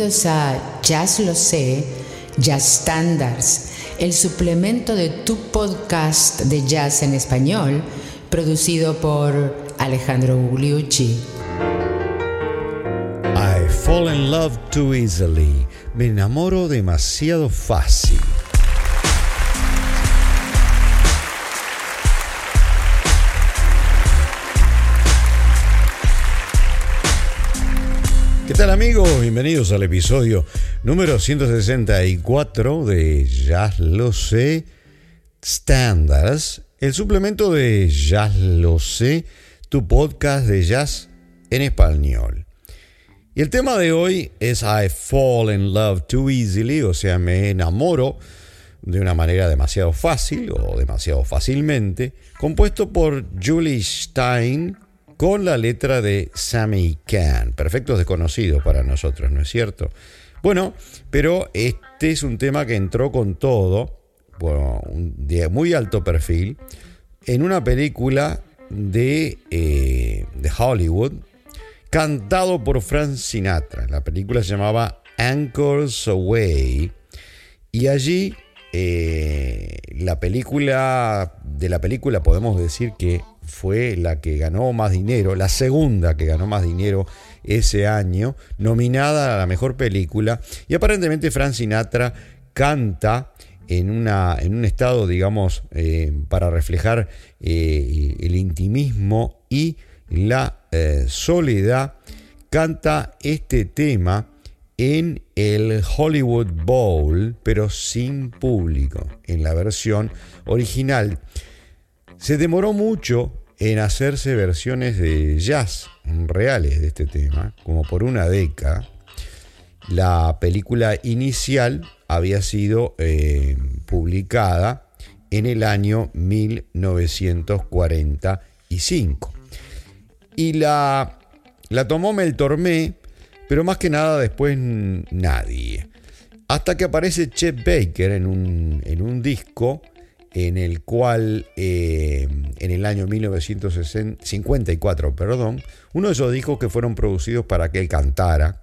Bienvenidos a Jazz Lo Sé, Jazz Standards, el suplemento de tu podcast de jazz en español, producido por Alejandro Gugliucci. I fall in love too easily. Me enamoro demasiado fácil. ¿Qué tal amigos? Bienvenidos al episodio número 164 de Jazz Lo Sé Standards, el suplemento de Jazz Lo Sé, tu podcast de jazz en español. Y el tema de hoy es I fall in love too easily, o sea, me enamoro de una manera demasiado fácil o demasiado fácilmente, compuesto por Julie Stein con la letra de Sammy Kahn. Perfectos desconocidos para nosotros, ¿no es cierto? Bueno, pero este es un tema que entró con todo, bueno, de muy alto perfil, en una película de, eh, de Hollywood, cantado por Frank Sinatra. La película se llamaba Anchors Away. Y allí eh, la película, de la película podemos decir que fue la que ganó más dinero, la segunda que ganó más dinero ese año, nominada a la mejor película. Y aparentemente Frank Sinatra canta en, una, en un estado, digamos, eh, para reflejar eh, el intimismo y la eh, soledad, canta este tema en el Hollywood Bowl, pero sin público, en la versión original. Se demoró mucho en hacerse versiones de jazz reales de este tema, como por una década. La película inicial había sido eh, publicada en el año 1945. Y la, la tomó Mel Tormé, pero más que nada después nadie. Hasta que aparece Chet Baker en un, en un disco en el cual eh, en el año 1954, perdón, uno de esos discos que fueron producidos para que él cantara,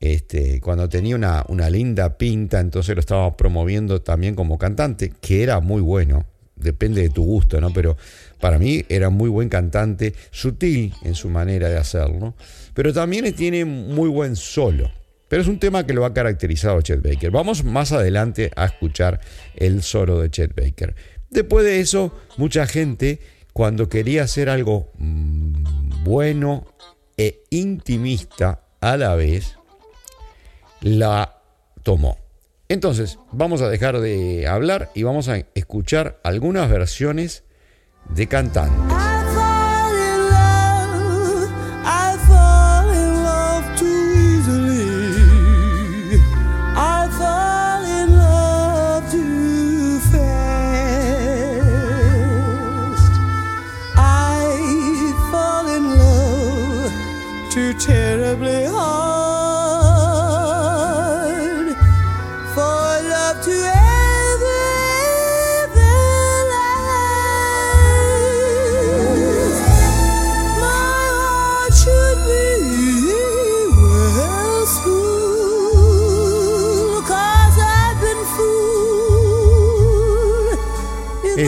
este, cuando tenía una, una linda pinta, entonces lo estaba promoviendo también como cantante, que era muy bueno, depende de tu gusto, ¿no? Pero para mí era muy buen cantante, sutil en su manera de hacerlo, pero también tiene muy buen solo. Pero es un tema que lo ha caracterizado Chet Baker. Vamos más adelante a escuchar el solo de Chet Baker. Después de eso, mucha gente, cuando quería hacer algo mm, bueno e intimista a la vez, la tomó. Entonces, vamos a dejar de hablar y vamos a escuchar algunas versiones de cantantes.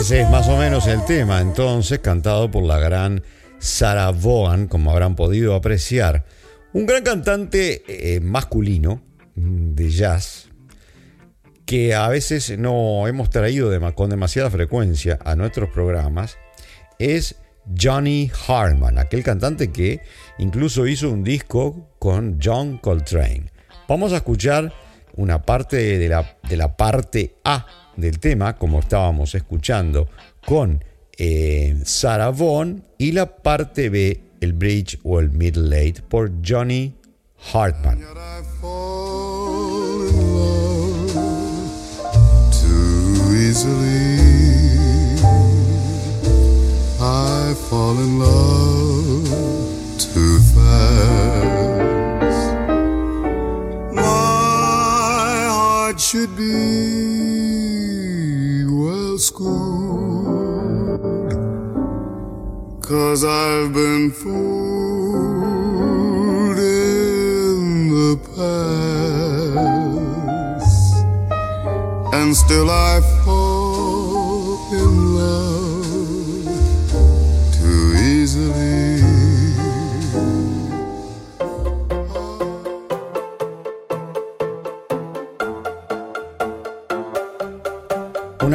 Ese es más o menos el tema, entonces, cantado por la gran Sarah Vaughan, como habrán podido apreciar. Un gran cantante eh, masculino de jazz que a veces no hemos traído con demasiada frecuencia a nuestros programas es Johnny Hartman, aquel cantante que incluso hizo un disco con John Coltrane. Vamos a escuchar una parte de la, de la parte A del tema, como estábamos escuchando con eh, Sarah Vaughan, y la parte B el bridge o el middle eight por Johnny Hartman. I fall in. that should be well schooled. Cause I've been fooled in the past, and still I fall.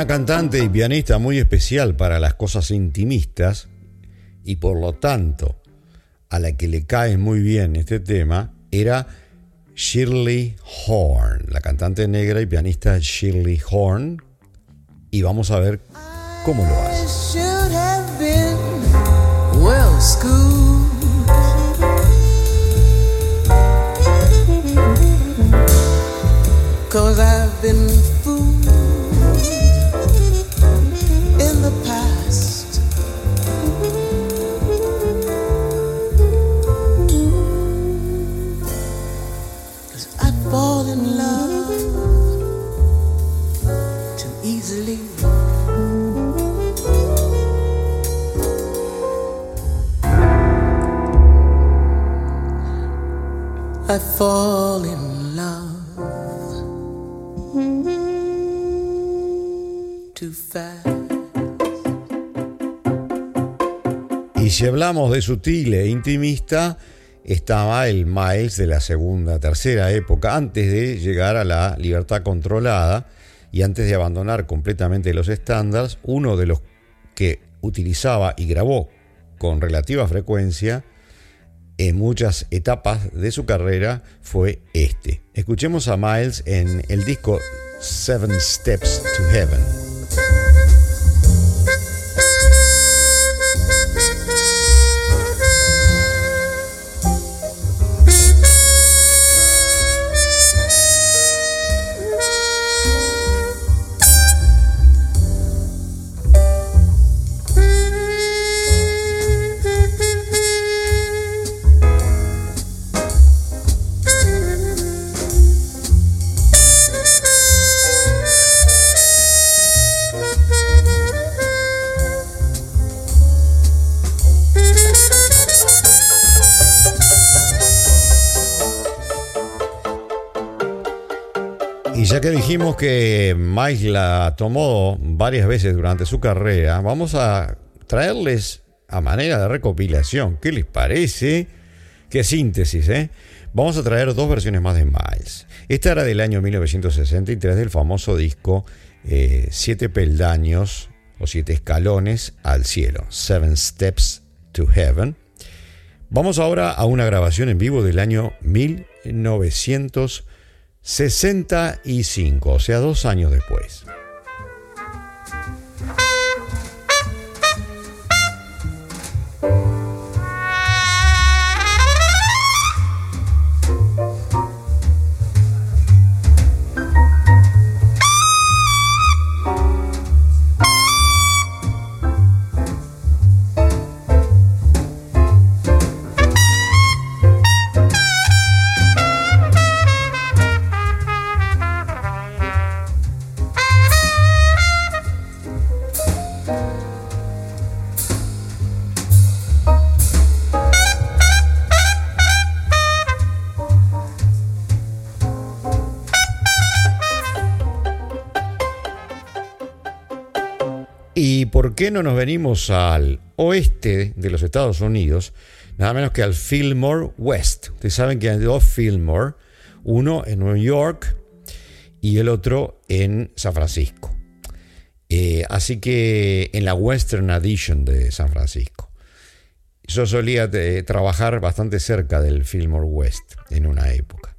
Una cantante y pianista muy especial para las cosas intimistas y por lo tanto a la que le cae muy bien este tema era Shirley Horn, la cantante negra y pianista Shirley Horn. Y vamos a ver cómo lo hace. Cause I've been I fall in love too easily. I fall in love too fast. Y si hablamos de sutil e intimista, estaba el Miles de la segunda, tercera época, antes de llegar a la libertad controlada y antes de abandonar completamente los estándares, uno de los que utilizaba y grabó con relativa frecuencia en muchas etapas de su carrera fue este. Escuchemos a Miles en el disco Seven Steps to Heaven. Que dijimos que Miles la tomó varias veces durante su carrera, vamos a traerles a manera de recopilación, ¿qué les parece? Qué síntesis, ¿eh? Vamos a traer dos versiones más de Miles. Esta era del año 1963 del famoso disco eh, Siete peldaños o Siete escalones al cielo, Seven Steps to Heaven. Vamos ahora a una grabación en vivo del año 1965, o sea, dos años después. Qué no nos venimos al oeste de los Estados Unidos? Nada menos que al Fillmore West. Ustedes saben que hay dos Fillmore, uno en Nueva York y el otro en San Francisco. Eh, así que en la Western Edition de San Francisco. Yo solía eh, trabajar bastante cerca del Fillmore West en una época.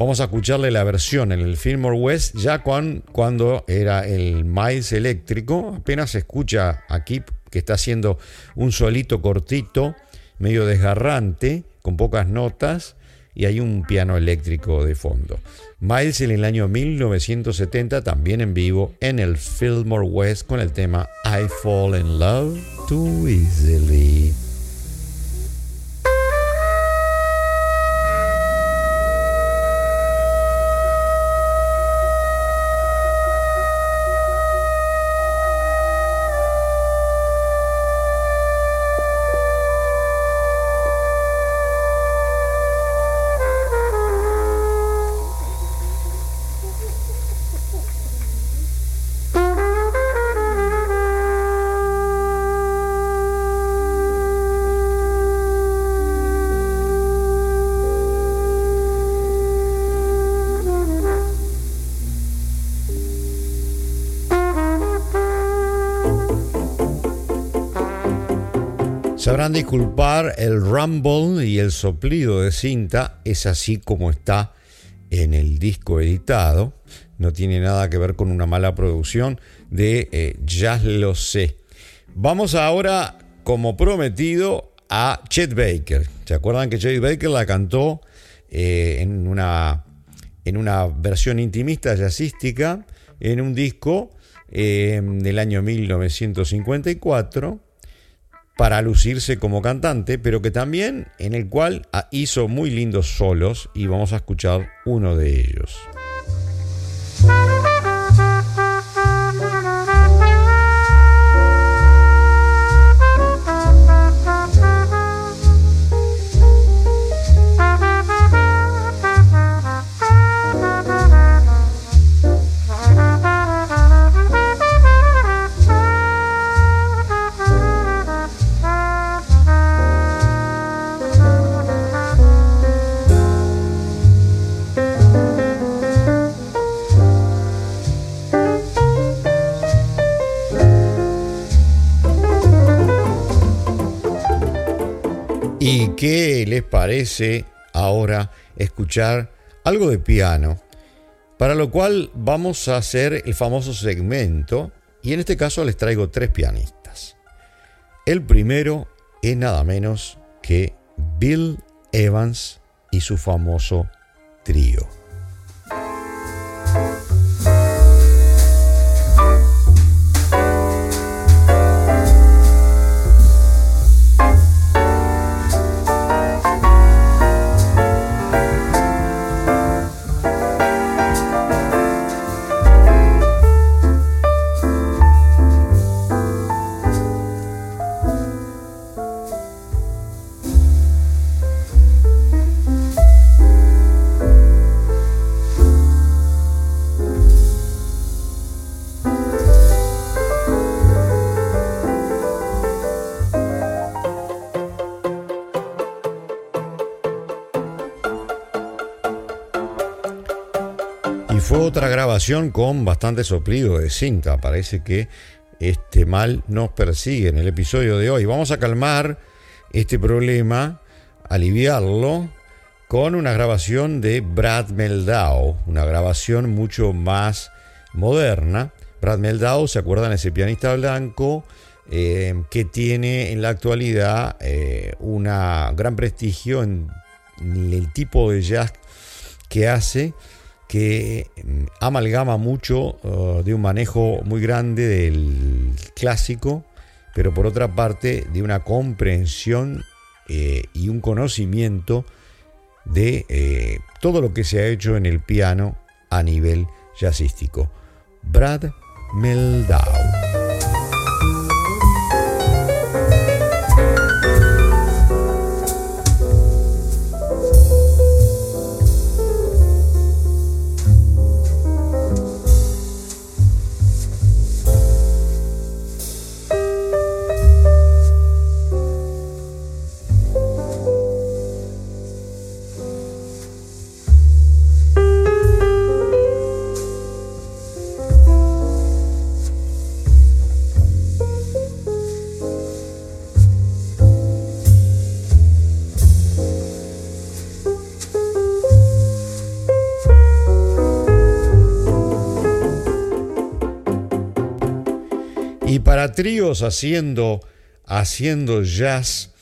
Vamos a escucharle la versión en el Fillmore West ya cuan- cuando era el Miles eléctrico. Apenas se escucha aquí que está haciendo un solito cortito, medio desgarrante, con pocas notas, y hay un piano eléctrico de fondo. Miles en el año 1970, también en vivo, en el Fillmore West con el tema I Fall in Love Too Easily. Sabrán disculpar el rumble y el soplido de cinta, es así como está en el disco editado. No tiene nada que ver con una mala producción de eh, Ya lo sé. Vamos ahora, como prometido, a Chet Baker. ¿Se acuerdan que Chet Baker la cantó eh, en, una, en una versión intimista jazzística en un disco eh, del año 1954? Para lucirse como cantante, pero que también en el cual hizo muy lindos solos y vamos a escuchar uno de ellos. Qué les parece ahora escuchar algo de piano? Para lo cual vamos a hacer el famoso segmento y en este caso les traigo tres pianistas. El primero es nada menos que Bill Evans y su famoso trío. Otra grabación con bastante soplido de cinta. Parece que este mal nos persigue en el episodio de hoy. Vamos a calmar este problema, aliviarlo, con una grabación de Brad Meldau, una grabación mucho más moderna. Brad Meldau, ¿se acuerdan? Ese pianista blanco eh, que tiene en la actualidad eh, un gran prestigio en el tipo de jazz que hace que mm, amalgama mucho uh, de un manejo muy grande del clásico, pero por otra parte de una comprensión eh, y un conocimiento de eh, todo lo que se ha hecho en el piano a nivel jazzístico. Brad Meldau. Tríos haciendo, haciendo jazz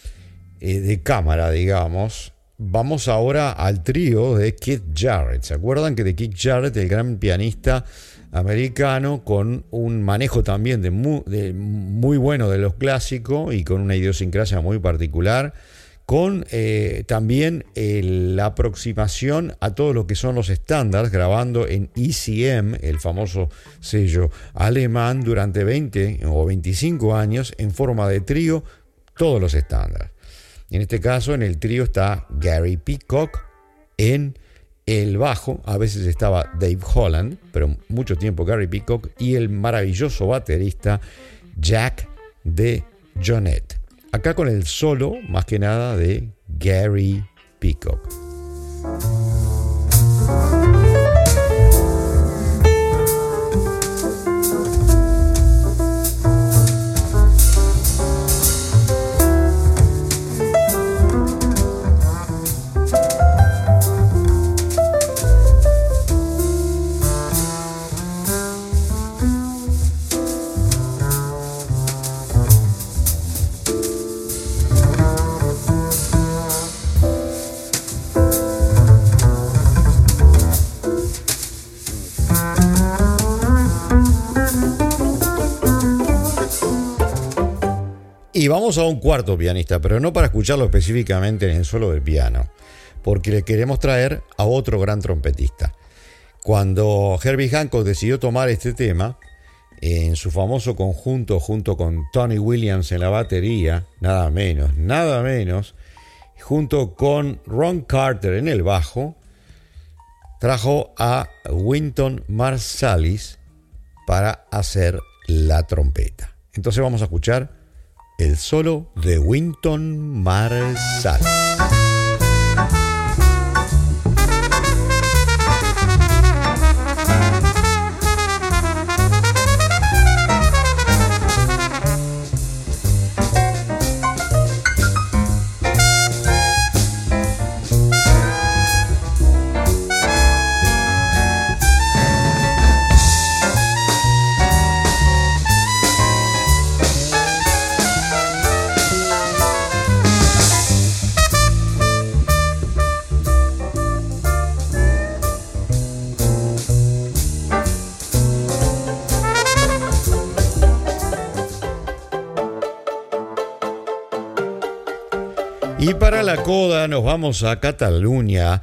eh, de cámara, digamos, vamos ahora al trío de Keith Jarrett. ¿Se acuerdan que de Keith Jarrett, el gran pianista americano, con un manejo también de muy bueno de los clásicos y con una idiosincrasia muy particular? Con eh, también eh, la aproximación a todo lo que son los estándares, grabando en ECM, el famoso sello alemán, durante 20 o 25 años en forma de trío, todos los estándares. En este caso, en el trío está Gary Peacock en el bajo, a veces estaba Dave Holland, pero mucho tiempo Gary Peacock, y el maravilloso baterista Jack de Jonette. Acá con el solo, más que nada, de Gary Peacock. Y vamos a un cuarto pianista, pero no para escucharlo específicamente en el solo del piano, porque le queremos traer a otro gran trompetista. Cuando Herbie Hancock decidió tomar este tema, en su famoso conjunto junto con Tony Williams en la batería, nada menos, nada menos, junto con Ron Carter en el bajo, trajo a Winton Marsalis para hacer la trompeta. Entonces vamos a escuchar el solo de Winton Marsalis. Y para la coda nos vamos a Cataluña,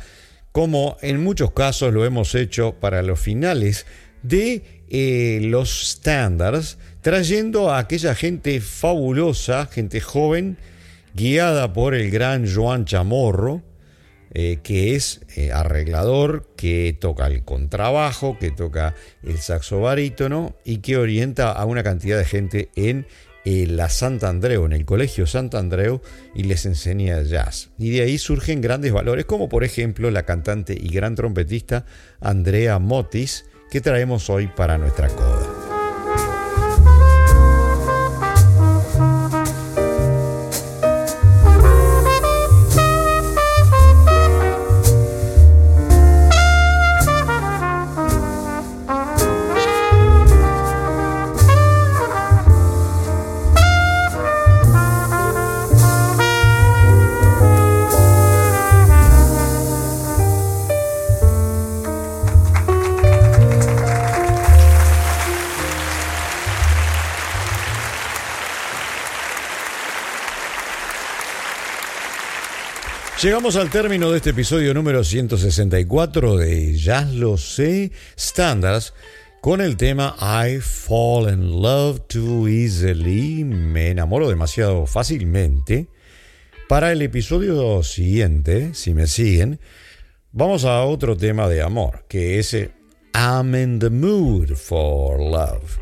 como en muchos casos lo hemos hecho para los finales de eh, los standards, trayendo a aquella gente fabulosa, gente joven, guiada por el gran Joan Chamorro, eh, que es eh, arreglador, que toca el contrabajo, que toca el saxo barítono y que orienta a una cantidad de gente en la Santa Andreu, en el Colegio Santa Andreu, y les enseña jazz. Y de ahí surgen grandes valores, como por ejemplo la cantante y gran trompetista Andrea Motis, que traemos hoy para nuestra coda. Llegamos al término de este episodio número 164 de Jazz Lo Sé Standards con el tema I Fall in Love Too Easily, me enamoro demasiado fácilmente. Para el episodio siguiente, si me siguen, vamos a otro tema de amor, que es eh, I'm in the mood for love.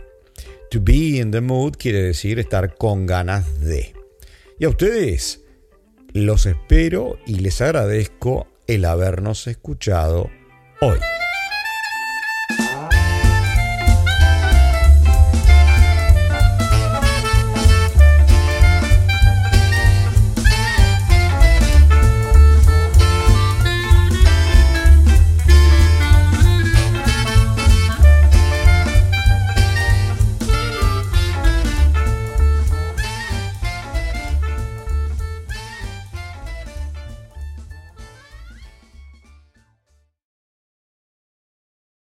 To be in the mood quiere decir estar con ganas de. ¿Y a ustedes? Los espero y les agradezco el habernos escuchado hoy.